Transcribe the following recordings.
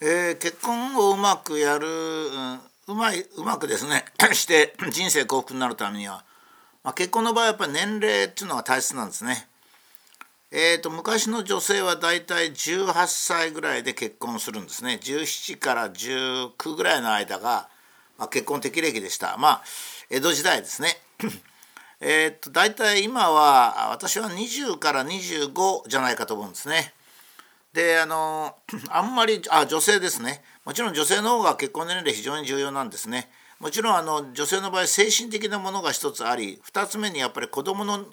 えー、結婚をうまくやる、うん、うまいうまくですね して 人生幸福になるためには、まあ、結婚の場合はやっぱり年齢っていうのが大切なんですね。えーと、昔の女性はだいたい18歳ぐらいで結婚するんですね。17から19ぐらいの間が、まあ、結婚適齢期でした。まあ江戸時代ですね。えっと大体今は私は20から25じゃないかと思うんですね。であの あんまりあ女性ですね。もちろん女性の方が結婚年齢非常に重要なんですね。もちろんあの女性の場合精神的なものが一つあり2つ目にやっぱり子供の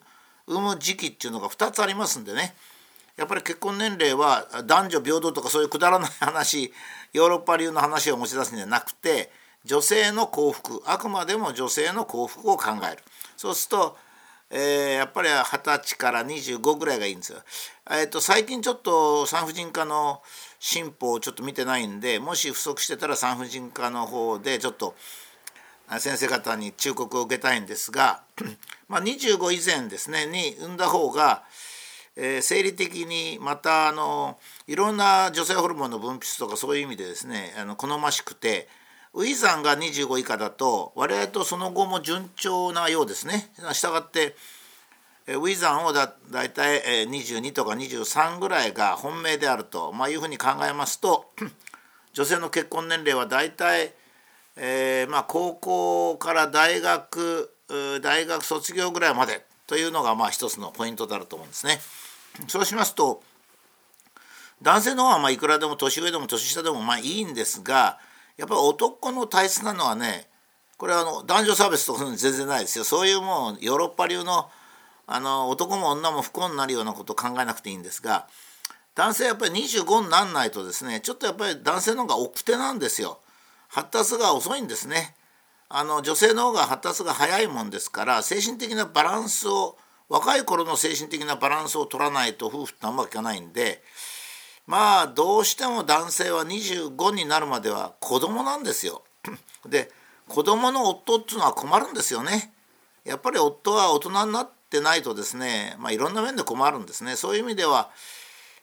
産む時期っていうのが2つありますんでね。やっぱり結婚年齢は男女平等とかそういうくだらない話ヨーロッパ流の話を持ち出すんじゃなくて女性の幸福あくまでも女性の幸福を考える。そうすると、えー、やっぱり二十歳から25ぐらいがいいんですよ。えーと、最近ちょっと産婦人科の進歩をちょっと見てないんでもし不足してたら産婦人科の方でちょっと先生方に忠告を受けたいんですが、まあ、25以前ですねに産んだ方が、えー、生理的にまたあのいろんな女性ホルモンの分泌とかそういう意味でですねあの好ましくてウィザンが25以下だと我々とその後も順調なようですね。したがってウィザンをだ大体22とか23ぐらいが本命であると、まあ、いうふうに考えますと 女性の結婚年齢は大体えー、まあ、高校から大学大学卒業ぐらいまでというのがまあ一つのポイントであると思うんですね。そうしますと男性の方はまあいくらでも年上でも年下でもまあいいんですがやっぱり男の体質なのはねこれはあの男女差別とか全然ないですよそういうもうヨーロッパ流のあの男も女も不幸になるようなことを考えなくていいんですが男性やっぱり25になんないとですねちょっとやっぱり男性の方が奥手なんですよ。発達が遅いんですね。あの女性の方が発達が早いもんですから精神的なバランスを若い頃の精神的なバランスを取らないと夫婦ってあんまりいかないんでまあどうしても男性は25になるまでは子供なんですよ。で子供の夫っていうのは困るんですよね。やっぱり夫は大人になってないとですね、まあ、いろんな面で困るんですね。そういう意味では、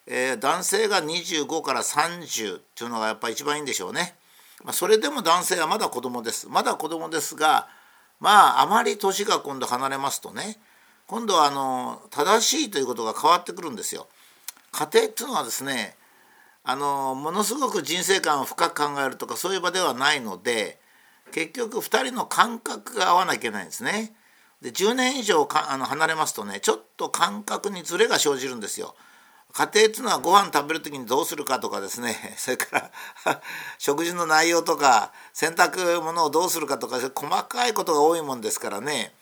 えー、男性が25から30っていうのがやっぱり一番いいんでしょうね。まあ、それでも男性はまだ子供ですまだ子供ですがまああまり年が今度離れますとね今度はあの正しいということが変わってくるんですよ。家庭っていうのはですねあのものすごく人生観を深く考えるとかそういう場ではないので結局2人の感覚が合わなきゃいけないんですね。で10年以上かあの離れますとねちょっと感覚にズレが生じるんですよ。家庭っていうのはご飯食べる時にどうするかとかですね それから 食事の内容とか洗濯物をどうするかとか細かいことが多いもんですからね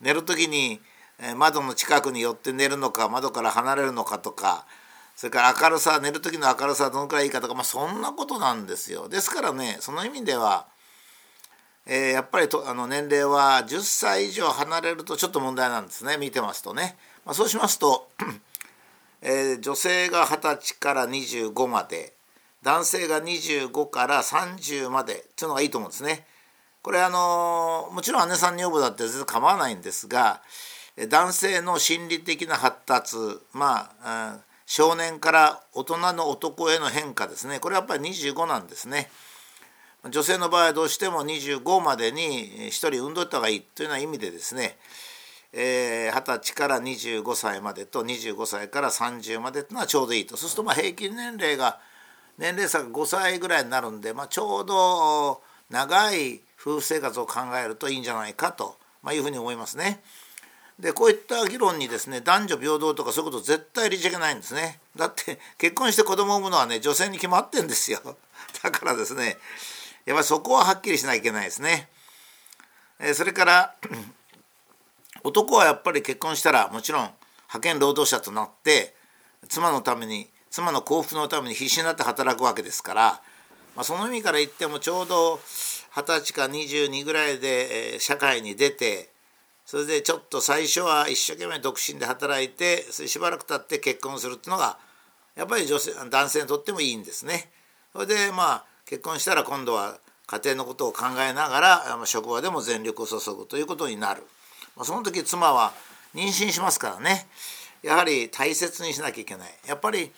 寝る時に窓の近くに寄って寝るのか窓から離れるのかとかそれから明るさ寝る時の明るさはどのくらいいいかとか、まあ、そんなことなんですよ。ですからねその意味では、えー、やっぱりとあの年齢は10歳以上離れるとちょっと問題なんですね見てますとね。まあ、そうしますと えー、女性が20歳から25まで男性が25から30までっていうのがいいと思うんですね。これあのもちろん姉さん女房だって全然構わないんですが男性の心理的な発達まあ少年から大人の男への変化ですねこれはやっぱり25なんですね。女性の場合はどうしても25までに1人産んどいた方がいいというような意味でですねえー、歳から25歳までと25歳から30までというのはちょうどいいとそうするとまあ平均年齢が年齢差が5歳ぐらいになるんで、まあ、ちょうど長い夫婦生活を考えるといいんじゃないかと、まあ、いうふうに思いますね。でこういった議論にですね男女平等とかそういうこと絶対入れちゃいけないんですね。だって結婚して子供を産むのはね女性に決まってんですよ。だからですねやっぱりそこははっきりしなきゃいけないですね。えそれから男はやっぱり結婚したらもちろん派遣労働者となって妻のために妻の幸福のために必死になって働くわけですから、まあ、その意味から言ってもちょうど二十歳か22ぐらいで、社会に出てそれでちょっと最初は一生懸命独身で働いてそれしばらく経って結婚するっていうのがやっぱり女性男性にとってもいいんですね。それでまあ結婚したら今度は家庭のことを考えながら職場でも全力を注ぐということになる。その時妻は妊娠しますからねやはり大切にしなきゃいけないやっぱり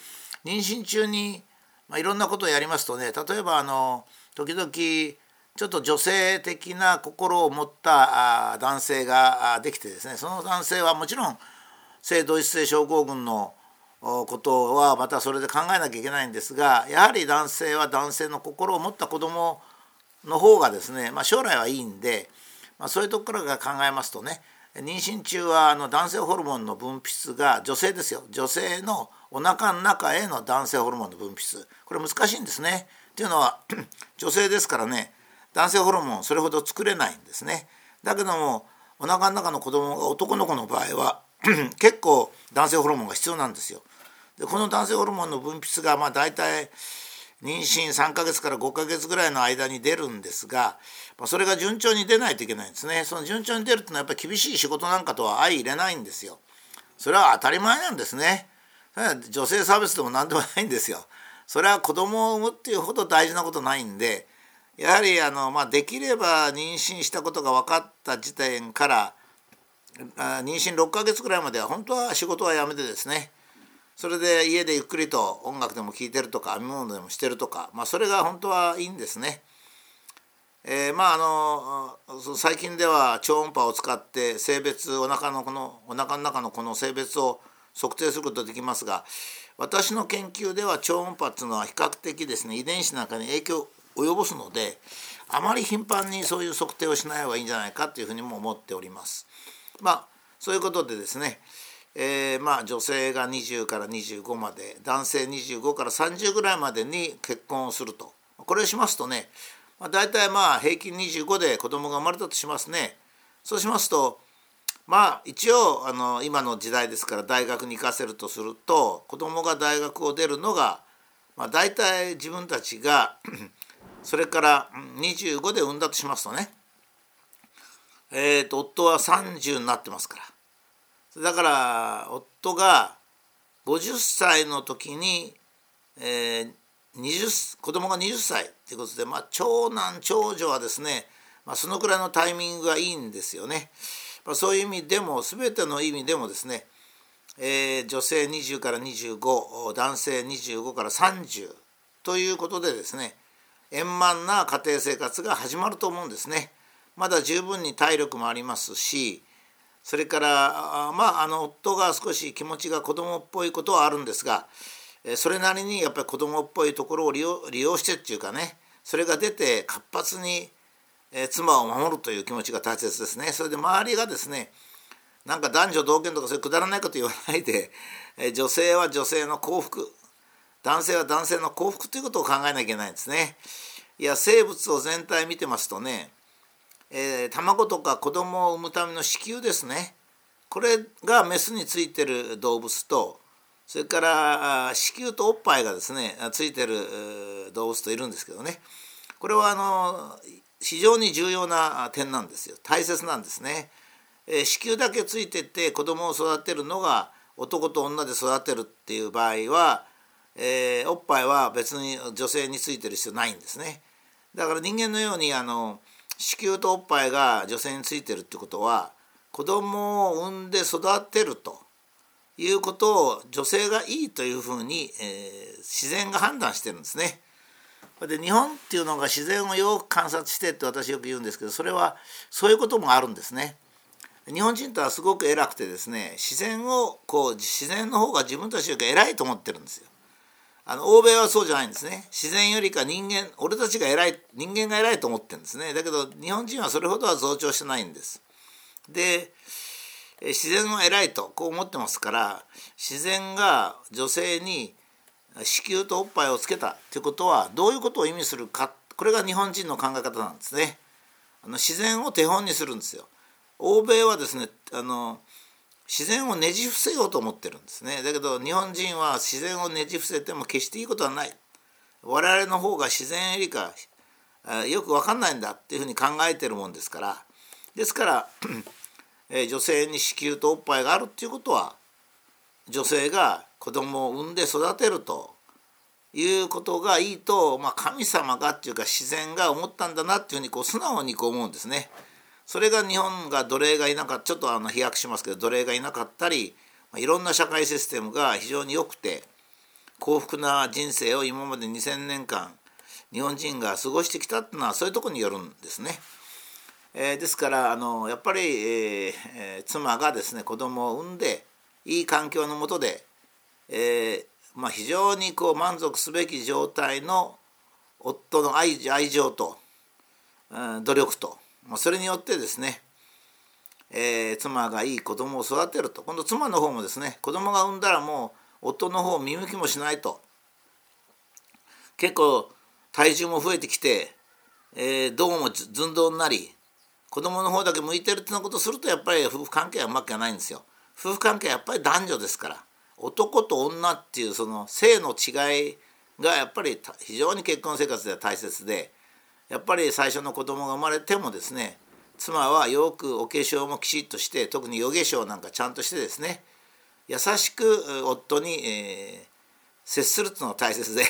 妊娠中にまあ、いろんなことをやりますとね例えばあの時々ちょっと女性的な心を持った男性ができてですねその男性はもちろん性同一性症候群のことはまたそれで考えなきゃいけないんですがやはり男性は男性の心を持った子供の方がですね、まあ、将来はいいんで、まあ、そういうところから考えますとね妊娠中はあの男性ホルモンの分泌が女性ですよ女性のお腹の中への男性ホルモンの分泌これ難しいんですね。っていうのは 女性ですからね男性ホルモンそれほど作れないんですね。だけどもお腹の中の子供が男の子の場合は 結構男性ホルモンが必要なんですよ。でこの男性ホルモンの分泌がまあ大体妊娠3ヶ月から5ヶ月ぐらいの間に出るんですが、まあ、それが順調に出ないといけないんですねその順調に出るっていうのはやっぱり厳しい仕事なんかとは相入れないんですよそれは当たり前なんですね女性差別でも何でもないんですよそれは子供を産むっていうほど大事なことないんでやはりあの、まあ、できれば妊娠したことが分かった時点から妊娠6ヶ月ぐらいまでは本当は仕事はやめてですねそれで家でゆっくりと音楽でも聴いてるとか編み物でもしてるとか、まあ、それが本当はいいんですね。えー、まああの最近では超音波を使って性別お腹のこのお腹の中のこの性別を測定することできますが私の研究では超音波っていうのは比較的ですね遺伝子なんかに影響及ぼすのであまり頻繁にそういう測定をしない方がいいんじゃないかというふうにも思っております。まあそういうことでですねえー、まあ女性が20から25まで男性25から30ぐらいまでに結婚をするとこれをしますとね、まあ、大体まあ平均25で子供が生まれたとしますねそうしますとまあ一応あの今の時代ですから大学に行かせるとすると子供が大学を出るのが、まあ、大体自分たちがそれから25で産んだとしますとねえーと夫は30になってますから。だから夫が50歳の時に、えー、20子供が20歳ということで、まあ、長男長女はですね、まあ、そのくらいのタイミングがいいんですよね。まあ、そういう意味でも全ての意味でもですね、えー、女性20から25男性25から30ということでですね円満な家庭生活が始まると思うんですね。まだ十分に体力もありますしそれからまああの夫が少し気持ちが子供っぽいことはあるんですがそれなりにやっぱり子供っぽいところを利用利用してっていうかねそれが出て活発に妻を守るという気持ちが大切ですね。それで周りがですねなんか男女同権とかそういうくだらないこと言わないで女性は女性の幸福男性は男性の幸福ということを考えなきゃいけないんですね。いや生物を全体見てますとねえー、卵とか子供を産むための子宮ですねこれがメスについてる動物とそれから子宮とおっぱいがですねついてる動物といるんですけどねこれはあの非常に重要な点なんですよ大切なんですね。えー、子宮だけついてて子供を育てるのが男と女で育てるっていう場合は、えー、おっぱいは別に女性についてる必要ないんですね。だから人間のようにあの子宮とおっぱいが女性についてるってことは子供を産んで育てるということを女性がいいというふうに、えー、自然が判断してるんですね。で日本っていうのが自然をよく観察してって私よく言うんですけどそれはそういうこともあるんですね。日本人とはすごく偉くてですね自然をこう自然の方が自分たちより偉いと思ってるんですよ。あの欧米はそうじゃないんですね。自然よりか人間俺たちが偉い人間が偉いと思ってるんですね。だけど日本人はそれほどは増長してないんです。で自然は偉いとこう思ってますから自然が女性に子宮とおっぱいをつけたということはどういうことを意味するかこれが日本人の考え方なんですね。あの自然を手本にするんですよ。欧米はですねあの自然をねじ伏せようと思ってるんですね。だけど日本人は自然をねじ伏せても決していいことはない。我々の方が自然よりかよく分かんないんだっていうふうに考えてるもんですから。ですから 女性に子宮とおっぱいがあるっていうことは女性が子供を産んで育てるということがいいと、まあ、神様がっていうか自然が思ったんだなっていうふうにこう素直にこう思うんですね。それが日本が奴隷がいなかったちょっとあの飛躍しますけど奴隷がいなかったりいろんな社会システムが非常に良くて幸福な人生を今まで2,000年間日本人が過ごしてきたっていうのはそういうとこによるんですね。えー、ですからあのやっぱり、えー、妻がですね子供を産んでいい環境のもとで、えーまあ、非常にこう満足すべき状態の夫の愛愛情と、うん、努力と、まあ、それによってですね、えー、妻がいい子供を育てると。今度妻の方もですね子供が産んだらもう夫の方を見向きもしないと。結構体重も増えてきて、えー、どうも寸胴になり子供の方だけ向いてるってなことするとやっぱり夫婦関係はうまくいかないんですよ。夫婦関係はやっぱり男女ですから。男と女っていうその性の違いがやっぱり非常に結婚生活では大切でやっぱり最初の子供が生まれてもですね妻はよくお化粧もきちっとして特に夜化粧なんかちゃんとしてですね優しく夫に、えー、接するっていうのが大切で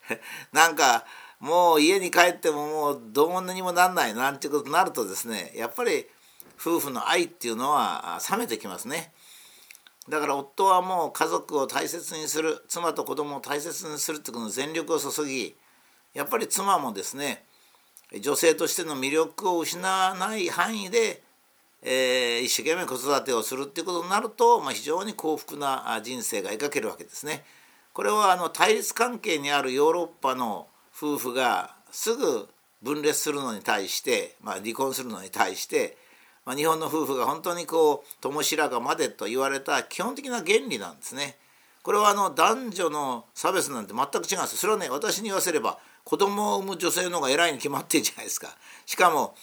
なんかもう家に帰ってももうどうにもなんないなんていうことになるとですねやっぱり夫婦の愛っていうのは冷めてきますね。だから夫はもう家族を大切にする妻と子供を大切にするってことの全力を注ぎやっぱり妻もですね女性としての魅力を失わない範囲で、えー、一生懸命子育てをするっていうことになると、まあ、非常に幸福な人生が描けるわけですね。これはあの対立関係にあるヨーロッパの夫婦がすぐ分裂するのに対して、まあ、離婚するのに対してまあ、日本の夫婦が本当にこう共白髪までと言われた基本的な原理なんですね。これはあの男女の差別なんて全く違うんですそれはね私に言わせれば子供を産む女性の方が偉いに決まってるじゃないですか。しかも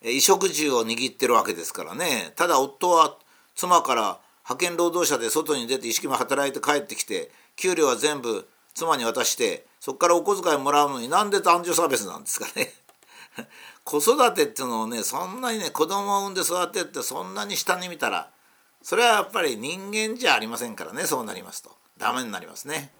衣食住を握ってるわけですからねただ夫は妻から派遣労働者で外に出て一生懸命働いて帰ってきて給料は全部妻に渡してそこからお小遣いもらうのになんで男女差別なんですかね。子育てっていうのをねそんなにね子供を産んで育てってそんなに下に見たらそれはやっぱり人間じゃありませんからねそうなりますとダメになりますね。